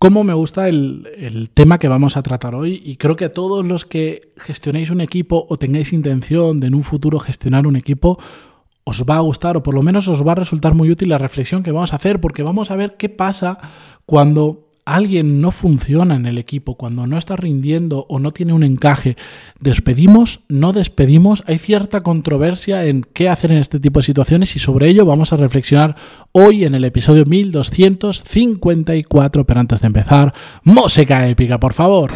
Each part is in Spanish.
cómo me gusta el, el, tema que vamos a tratar hoy y creo que a todos los que gestionéis un equipo o tengáis intención de en un futuro gestionar un equipo, os va a gustar o por lo menos os va a resultar muy útil la reflexión que vamos a hacer porque vamos a ver qué pasa cuando alguien no funciona en el equipo, cuando no está rindiendo o no tiene un encaje, despedimos, no despedimos, hay cierta controversia en qué hacer en este tipo de situaciones y sobre ello vamos a reflexionar hoy en el episodio 1254, pero antes de empezar, música épica, por favor.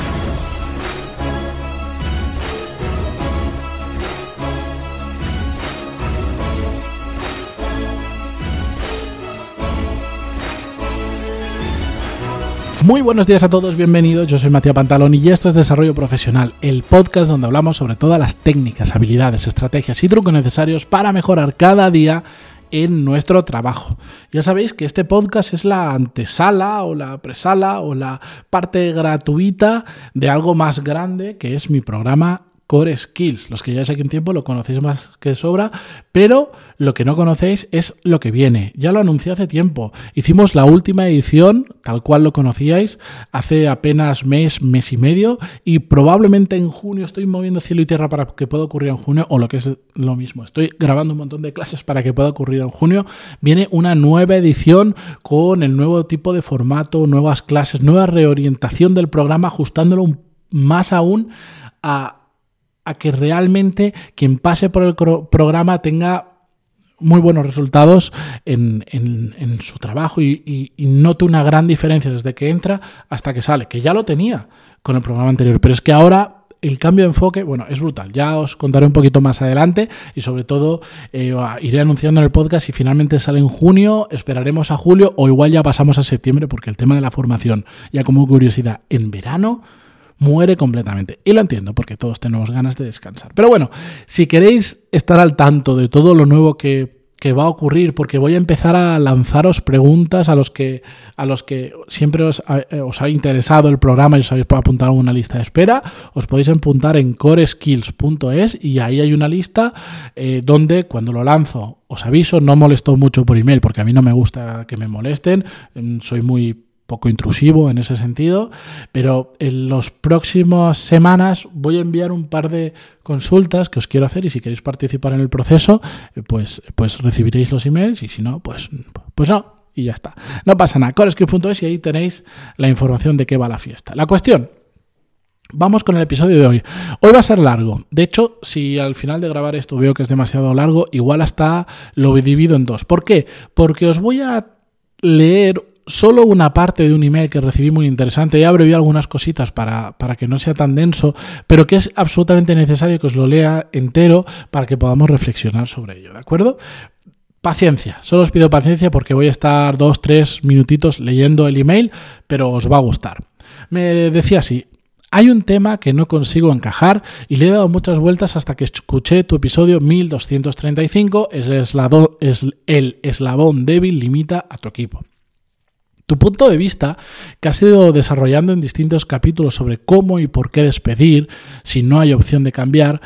Muy buenos días a todos, bienvenidos. Yo soy Matías Pantalón y esto es Desarrollo Profesional, el podcast donde hablamos sobre todas las técnicas, habilidades, estrategias y trucos necesarios para mejorar cada día en nuestro trabajo. Ya sabéis que este podcast es la antesala o la presala o la parte gratuita de algo más grande que es mi programa Core Skills. Los que ya hace un tiempo lo conocéis más que sobra, pero lo que no conocéis es lo que viene. Ya lo anuncié hace tiempo. Hicimos la última edición, tal cual lo conocíais, hace apenas mes, mes y medio, y probablemente en junio estoy moviendo cielo y tierra para que pueda ocurrir en junio, o lo que es lo mismo. Estoy grabando un montón de clases para que pueda ocurrir en junio. Viene una nueva edición con el nuevo tipo de formato, nuevas clases, nueva reorientación del programa, ajustándolo más aún a a que realmente quien pase por el programa tenga muy buenos resultados en, su trabajo y, note una gran diferencia desde que entra hasta que sale, que ya lo tenía con el programa anterior, pero es que ahora el cambio de enfoque, bueno, es brutal. Ya os contaré un poquito más adelante y sobre todo eh, iré anunciando en el podcast si finalmente sale en junio, esperaremos a julio o igual ya pasamos a septiembre porque el tema de la formación, ya como curiosidad, en verano muere completamente. Y lo entiendo, porque todos tenemos ganas de descansar. Pero bueno, si queréis estar al tanto de todo lo nuevo que, va a ocurrir, porque voy a empezar a lanzaros preguntas a los que, a los que siempre os, eh, ha interesado el programa y os habéis apuntado a una lista de espera, os podéis apuntar en coreskills.es y ahí hay una lista eh, donde cuando lo lanzo os aviso, no molesto mucho por email porque a mí no me gusta que me molesten, mm, soy muy poco intrusivo en ese sentido, pero en las próximas semanas voy a enviar un par de consultas que os quiero hacer y si queréis participar en el proceso, eh, pues, pues recibiréis los emails y si no, pues, pues no, y ya está. No pasa nada, corescript.es y ahí tenéis la información de qué va la fiesta. La cuestión, Vamos con el episodio de hoy. Hoy va a ser largo. De hecho, si al final de grabar esto veo que es demasiado largo, igual hasta lo dividido en dos. ¿Por qué? Porque os voy a leer solo una parte de un email que recibí muy interesante. Ya abrevié algunas cositas para, para, que no sea tan denso, pero que es absolutamente necesario que os lo lea entero para que podamos reflexionar sobre ello, ¿de acuerdo? Paciencia, solo os pido paciencia porque voy a estar dos, tres minutitos leyendo el email, pero os va a gustar. Me decía así, hay un tema que no consigo encajar y le he dado muchas vueltas hasta que escuché tu episodio 1235, es el eslabón débil limita a tu equipo. Tu punto de vista, que has ido desarrollando en distintos capítulos sobre cómo y por qué despedir, si no hay opción de cambiar,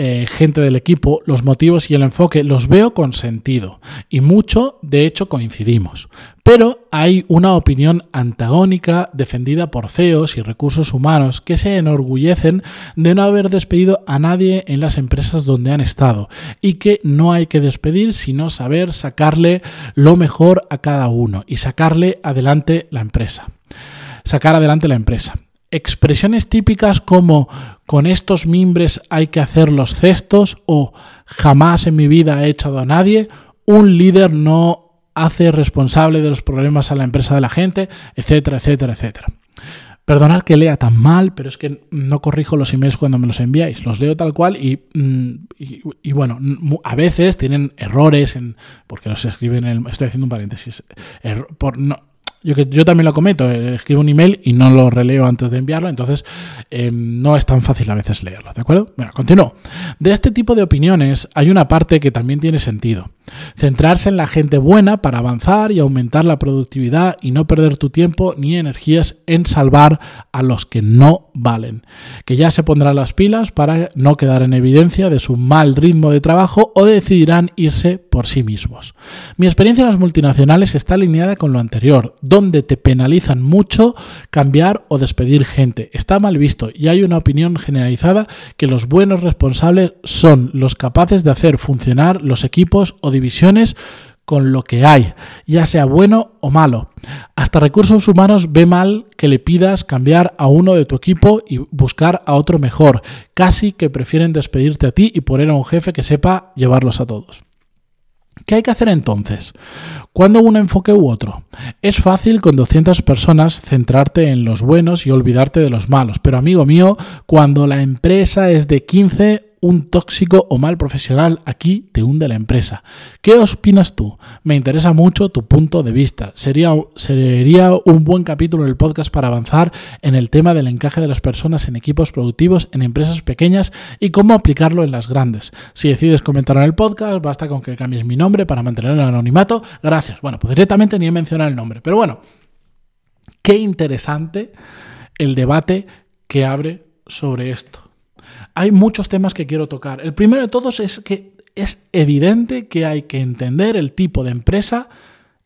eh, gente del equipo, los motivos y el enfoque los veo con sentido y mucho, de hecho, coincidimos. Pero hay una opinión antagónica defendida por CEOs y recursos humanos que se enorgullecen de no haber despedido a nadie en las empresas donde han estado y que no hay que despedir sino saber sacarle lo mejor a cada uno y sacarle adelante la empresa. Sacar adelante la empresa. Expresiones típicas como con estos mimbres hay que hacer los cestos o jamás en mi vida he echado a nadie, un líder no hace responsable de los problemas a la empresa de la gente, etcétera, etcétera, etcétera. Perdonad que lea tan mal, pero es que no corrijo los emails cuando me los enviáis. Los leo tal cual y, mm, bueno, a veces tienen errores en, porque los escriben en el, estoy haciendo un paréntesis, no, yo, yo también lo cometo, eh, escribo un email y no lo releo antes de enviarlo, entonces eh, no es tan fácil a veces leerlo, ¿de acuerdo? Bueno, continúo. De este tipo de opiniones hay una parte que también tiene sentido. Centrarse en la gente buena para avanzar y aumentar la productividad y no perder tu tiempo ni energías en salvar a los que no valen. Que ya se pondrán las pilas para no quedar en evidencia de su mal ritmo de trabajo o decidirán irse por sí mismos. Mi experiencia en las multinacionales está alineada con lo anterior, donde te penalizan mucho cambiar o despedir gente. Está mal visto y hay una opinión generalizada que los buenos responsables son los capaces de hacer funcionar los equipos o divisiones con lo que hay, ya sea bueno o malo. Hasta recursos humanos ve mal que le pidas cambiar a uno de tu equipo y buscar a otro mejor. Casi que prefieren despedirte a ti y poner a un jefe que sepa llevarlos a todos. ¿Qué hay que hacer entonces? ¿Cuándo un enfoque u otro? Es fácil con 200 personas centrarte en los buenos y olvidarte de los malos, pero amigo mío, cuando la empresa es de 15 un tóxico o mal profesional aquí te hunde la empresa. ¿Qué opinas tú? Me interesa mucho tu punto de vista. Sería, sería un buen capítulo del podcast para avanzar en el tema del encaje de las personas en equipos productivos en empresas pequeñas y cómo aplicarlo en las grandes. Si decides comentar en el podcast, basta con que cambies mi nombre para mantener el anonimato. Gracias. Bueno, pues directamente ni he mencionado el nombre. Pero bueno, qué interesante el debate que abre sobre esto hay muchos temas que quiero tocar. El primero de todos es que es evidente que hay que entender el tipo de empresa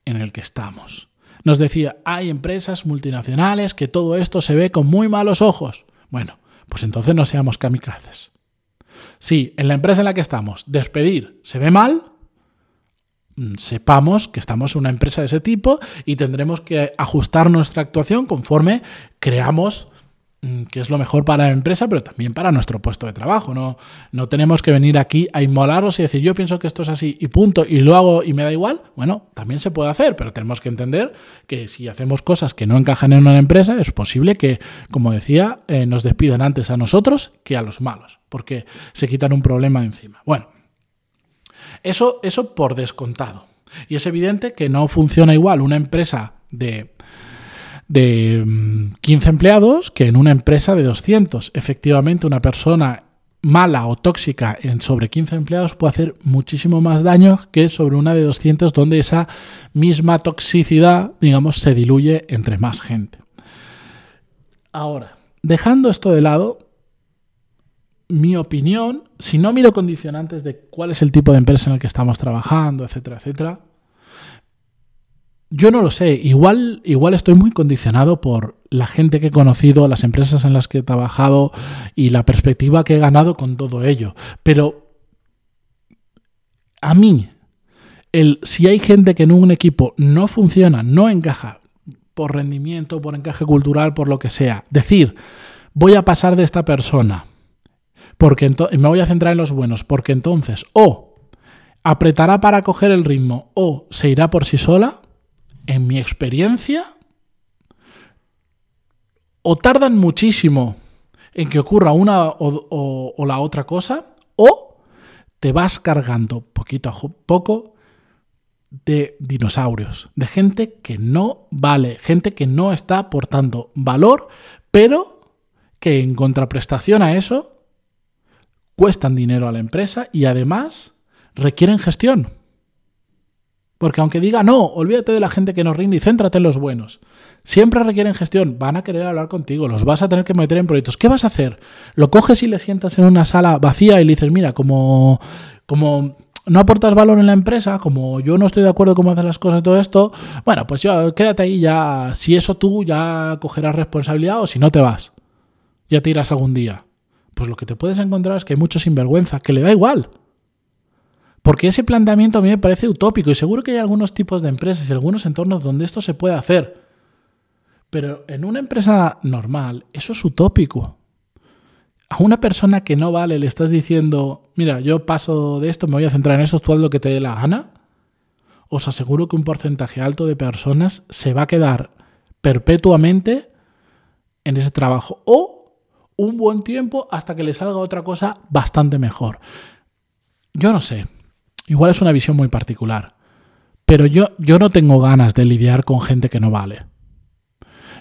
en el que estamos. Nos decía, hay empresas multinacionales que todo esto se ve con muy malos ojos. Bueno, pues entonces no seamos kamikazes. Si en la empresa en la que estamos despedir se ve mal, mm, sepamos que estamos en una empresa de ese tipo y tendremos que ajustar nuestra actuación conforme creamos que es lo mejor para la empresa, pero también para nuestro puesto de trabajo. No, no tenemos que venir aquí a inmolarnos y decir yo pienso que esto es así y punto y lo hago y me da igual. Bueno, también se puede hacer, pero tenemos que entender que si hacemos cosas que no encajan en una empresa, es posible que, como decía, eh, nos despidan antes a nosotros que a los malos, porque se quitan un problema de encima. Bueno, eso, eso por descontado. Y es evidente que no funciona igual una empresa de de 15 mm, empleados que en una empresa de 200. Efectivamente, una persona mala o tóxica en sobre 15 empleados puede hacer muchísimo más daño que sobre una de 200 donde esa misma toxicidad, digamos, se diluye entre más gente. Ahora, dejando esto de lado, mi opinión, si no miro condicionantes de cuál es el tipo de empresa en el que estamos trabajando, etcétera, etcétera, yo no lo sé, igual, igual estoy muy condicionado por la gente que he conocido, las empresas en las que he trabajado y la perspectiva que he ganado con todo ello. Pero a mí, el, si hay gente que en un equipo no funciona, no encaja, por rendimiento, por encaje cultural, por lo que sea, decir, voy a pasar de esta persona, porque me voy a centrar en los buenos, porque entonces o apretará para coger el ritmo o se irá por sí sola, en mi experiencia, o tardan muchísimo en que ocurra una o, la otra cosa, o te vas cargando poquito a poco de dinosaurios, de gente que no vale, gente que no está aportando valor, pero que en contraprestación a eso cuestan dinero a la empresa y además requieren gestión. Porque aunque diga, no, olvídate de la gente que nos rinde y céntrate en los buenos. Siempre requieren gestión, van a querer hablar contigo, los vas a tener que meter en proyectos. ¿Qué vas a hacer? ¿Lo coges y le sientas en una sala vacía y le dices, mira, como, como no aportas valor en la empresa, como yo no estoy de acuerdo cómo hacer las cosas todo esto, bueno, pues ya quédate ahí ya, si eso tú ya cogerás responsabilidad o si no te vas, ya te irás algún día. Pues lo que te puedes encontrar es que hay mucho sinvergüenza, que le da igual. Porque ese planteamiento a mí me parece utópico y seguro que hay algunos tipos de empresas y algunos entornos donde esto se puede hacer. Pero en una empresa normal eso es utópico. A una persona que no vale le estás diciendo, mira, yo paso de esto, me voy a centrar en esto, tú haz lo que te dé la gana. Os aseguro que un porcentaje alto de personas se va a quedar perpetuamente en ese trabajo o un buen tiempo hasta que le salga otra cosa bastante mejor. Yo no sé, Igual es una visión muy particular, pero yo, yo no tengo ganas de lidiar con gente que no vale.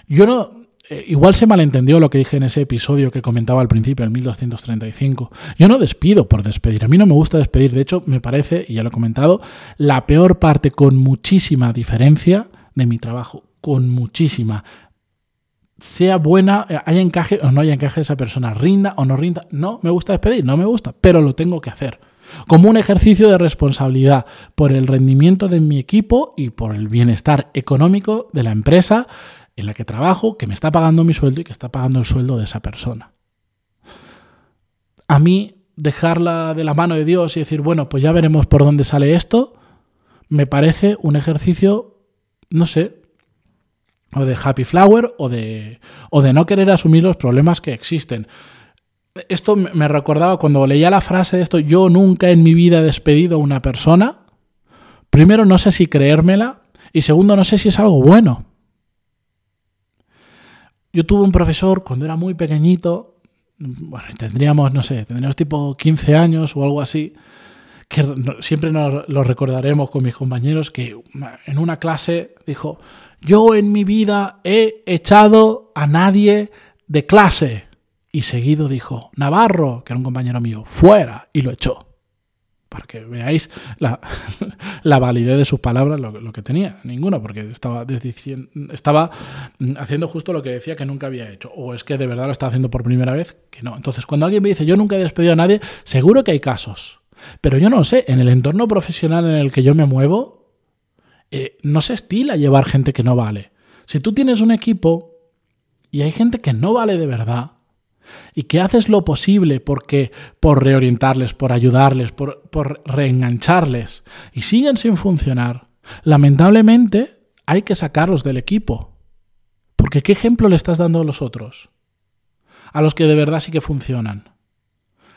Yo no, eh, igual se malentendió lo que dije en ese episodio que comentaba al principio, el 1235. Yo no despido por despedir. A mí no me gusta despedir. De hecho, me parece, y ya lo he comentado, la peor parte con muchísima diferencia de mi trabajo. Con muchísima. Sea buena, eh, haya encaje o no haya encaje esa persona, rinda o no rinda. No me gusta despedir, no me gusta, pero lo tengo que hacer. Como un ejercicio de responsabilidad por el rendimiento de mi equipo y por el bienestar económico de la empresa en la que trabajo, que me está pagando mi sueldo y que está pagando el sueldo de esa persona. A mí dejarla de la mano de Dios y decir, bueno, pues ya veremos por dónde sale esto, me parece un ejercicio, no sé, o de happy flower o de, o de no querer asumir los problemas que existen. Esto me recordaba cuando leía la frase de esto, yo nunca en mi vida he despedido a una persona. Primero, no sé si creérmela y segundo, no sé si es algo bueno. Yo tuve un profesor cuando era muy pequeñito, bueno, tendríamos, no sé, tendríamos tipo 15 años o algo así, que siempre nos lo recordaremos con mis compañeros, que en una clase dijo, yo en mi vida he echado a nadie de clase. Y seguido dijo, Navarro, que era un compañero mío, fuera, y lo echó para que veáis la, validez de sus palabras, lo, que tenía, ninguno, porque estaba, estaba mm, haciendo justo lo que decía que nunca había hecho, o es que de verdad lo estaba haciendo por primera vez, que no. Entonces, cuando alguien me dice, yo nunca he despedido a nadie, seguro que hay casos, pero yo no sé, en el entorno profesional en el que yo me muevo, eh, no se estila llevar gente que no vale. Si tú tienes un equipo y hay gente que no vale de verdad, y que haces lo posible porque por reorientarles, por ayudarles, por, reengancharles y siguen sin funcionar, lamentablemente hay que sacarlos del equipo. Porque ¿qué ejemplo le estás dando a los otros? A los que de verdad sí que funcionan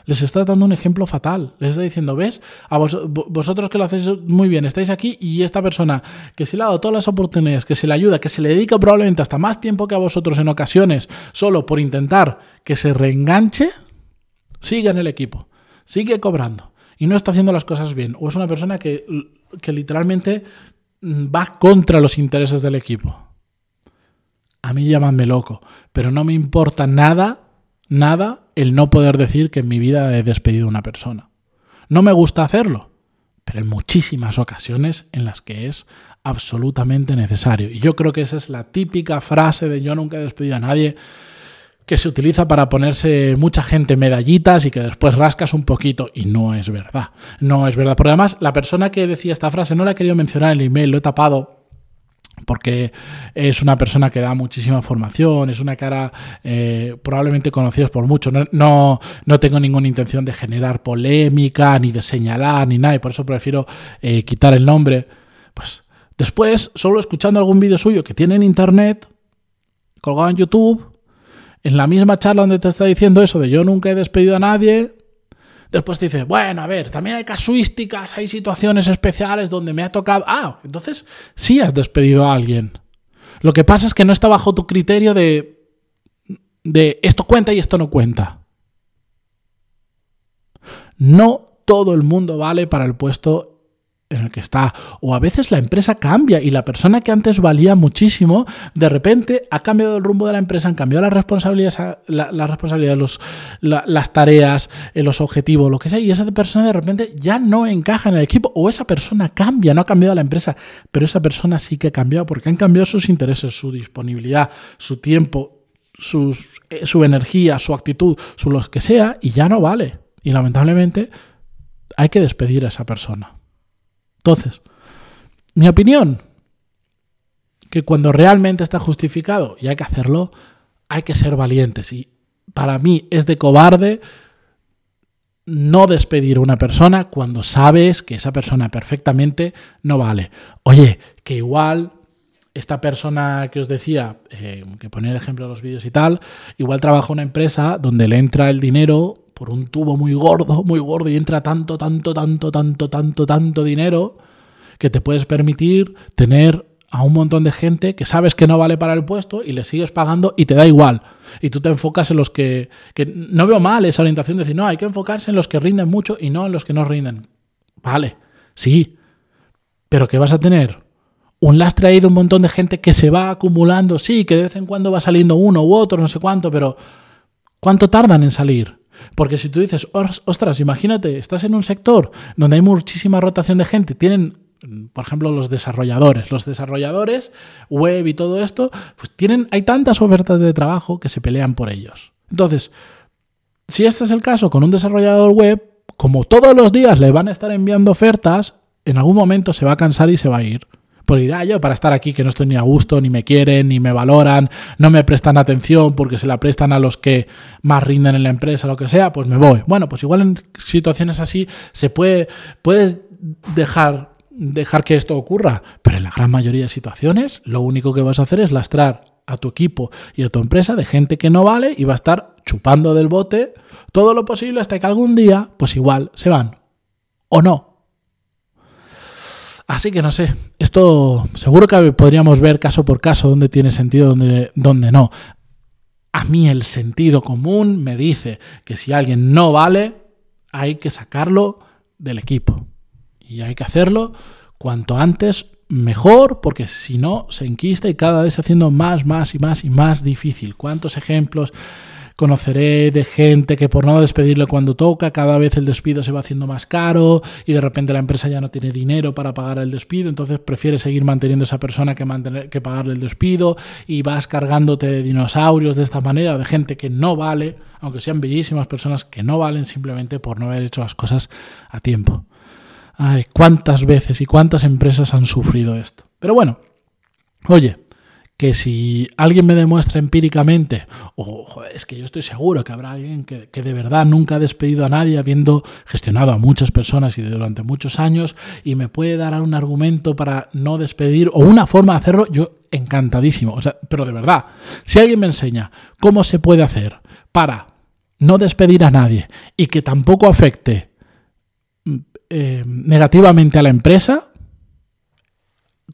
les está dando un ejemplo fatal. Les está diciendo, ¿ves? A vosotros que lo hacéis muy bien, estáis aquí y esta persona que se le ha dado todas las oportunidades, que se le ayuda, que se le dedica probablemente hasta más tiempo que a vosotros en ocasiones, solo por intentar que se reenganche, sigue en el equipo, sigue cobrando y no está haciendo las cosas bien. O es una persona que, que literalmente mm, va contra los intereses del equipo. A mí llamadme loco, pero no me importa nada nada el no poder decir que en mi vida he despedido a una persona. No me gusta hacerlo, pero en muchísimas ocasiones en las que es absolutamente necesario. Y yo creo que esa es la típica frase de yo nunca he despedido a nadie que se utiliza para ponerse mucha gente medallitas y que después rascas un poquito y no es verdad. No es verdad. Porque además la persona que decía esta frase no la he querido mencionar en el email, lo he tapado porque es una persona que da muchísima formación, es una cara eh, probablemente conocida por muchos. No, no, tengo ninguna intención de generar polémica, ni de señalar, ni nada, y por eso prefiero eh, quitar el nombre. Pues después, solo escuchando algún vídeo suyo que tiene en internet, colgado en YouTube, en la misma charla donde te está diciendo eso de yo nunca he despedido a nadie, Después te dice, bueno, a ver, también hay casuísticas, hay situaciones especiales donde me ha tocado. Ah, entonces sí has despedido a alguien. Lo que pasa es que no está bajo tu criterio de, de esto cuenta y esto no cuenta. No todo el mundo vale para el puesto en el que está. O a veces la empresa cambia y la persona que antes valía muchísimo, de repente ha cambiado el rumbo de la empresa, han cambiado las responsabilidades, la, los, las tareas, eh, los objetivos, lo que sea, y esa persona de repente ya no encaja en el equipo o esa persona cambia, no ha cambiado la empresa, pero esa persona sí que ha cambiado porque han cambiado sus intereses, su disponibilidad, su tiempo, eh, su energía, su actitud, su lo que sea, y ya no vale. Y lamentablemente hay que despedir a esa persona. Entonces, mi opinión, que cuando realmente está justificado y hay que hacerlo, hay que ser valientes. Y para mí es de cobarde no despedir a una persona cuando sabes que esa persona perfectamente no vale. Oye, que igual esta persona que os decía, eh, que ponía el ejemplo de los vídeos y tal, igual trabaja en una empresa donde le entra el dinero por un tubo muy gordo, muy gordo, y entra tanto, tanto, tanto, tanto, tanto, tanto dinero que te puedes permitir tener a un montón de gente que sabes que no vale para el puesto y le sigues pagando y te da igual. Y tú te enfocas en los que, que no veo mal esa orientación de decir, no, hay que enfocarse en los que rinden mucho y no en los que no rinden. Vale, sí, pero que vas a tener un lastre ahí de un montón de gente que se va acumulando, sí, que de vez en cuando va saliendo uno u otro, no sé cuánto, pero ¿cuánto tardan en salir? Porque si tú dices, ostras, imagínate, estás en un sector donde hay muchísima rotación de gente, tienen, por ejemplo, los desarrolladores, los desarrolladores web y todo esto, pues tienen, hay tantas ofertas de trabajo que se pelean por ellos. Entonces, si este es el caso con un desarrollador web, como todos los días le van a estar enviando ofertas, en algún momento se va a cansar y se va a ir. Por ir, ah, yo para estar aquí que no estoy ni a gusto, ni me quieren, ni me valoran, no me prestan atención porque se la prestan a los que más rinden en la empresa, lo que sea, pues me voy. Bueno, pues igual en situaciones así se puede, puedes dejar, dejar que esto ocurra, pero en la gran mayoría de situaciones lo único que vas a hacer es lastrar a tu equipo y a tu empresa de gente que no vale y va a estar chupando del bote todo lo posible hasta que algún día, pues igual, se van. O no. Así que no sé, esto seguro que podríamos ver caso por caso dónde tiene sentido, dónde, dónde no. A mí el sentido común me dice que si alguien no vale, hay que sacarlo del equipo. Y hay que hacerlo cuanto antes mejor, porque si no se enquista y cada vez haciendo más, más y más y más difícil. ¿Cuántos ejemplos conoceré de gente que por no despedirle cuando toca, cada vez el despido se va haciendo más caro y de repente la empresa ya no tiene dinero para pagar el despido, entonces prefiere seguir manteniendo a esa persona que, mantener, que pagarle el despido y vas cargándote de dinosaurios de esta manera, de gente que no vale, aunque sean bellísimas personas que no valen simplemente por no haber hecho las cosas a tiempo. Ay, cuántas veces y cuántas empresas han sufrido esto. Pero bueno, oye, que si alguien me demuestra empíricamente, o es que yo estoy seguro que habrá alguien que, de verdad nunca ha despedido a nadie habiendo gestionado a muchas personas y durante muchos años y me puede dar un argumento para no despedir o una forma de hacerlo, yo encantadísimo. O sea, pero de verdad, si alguien me enseña cómo se puede hacer para no despedir a nadie y que tampoco afecte mm, eh, negativamente a la empresa,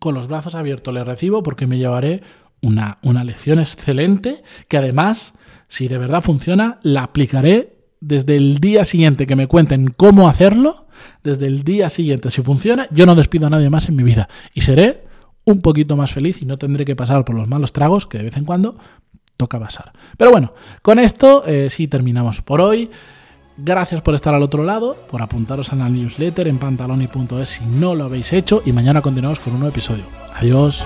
con los brazos abiertos le recibo porque me llevaré una, una lección excelente que además, si de verdad funciona, la aplicaré desde el día siguiente que me cuenten cómo hacerlo, desde el día siguiente, si funciona, yo no despido a nadie más en mi vida y seré un poquito más feliz y no tendré que pasar por los malos tragos que de vez en cuando toca pasar. Pero bueno, con esto eh, sí terminamos por hoy. Gracias por estar al otro lado, por apuntaros a la newsletter en pantaloni.es si no lo habéis hecho y mañana continuamos con un nuevo episodio. Adiós.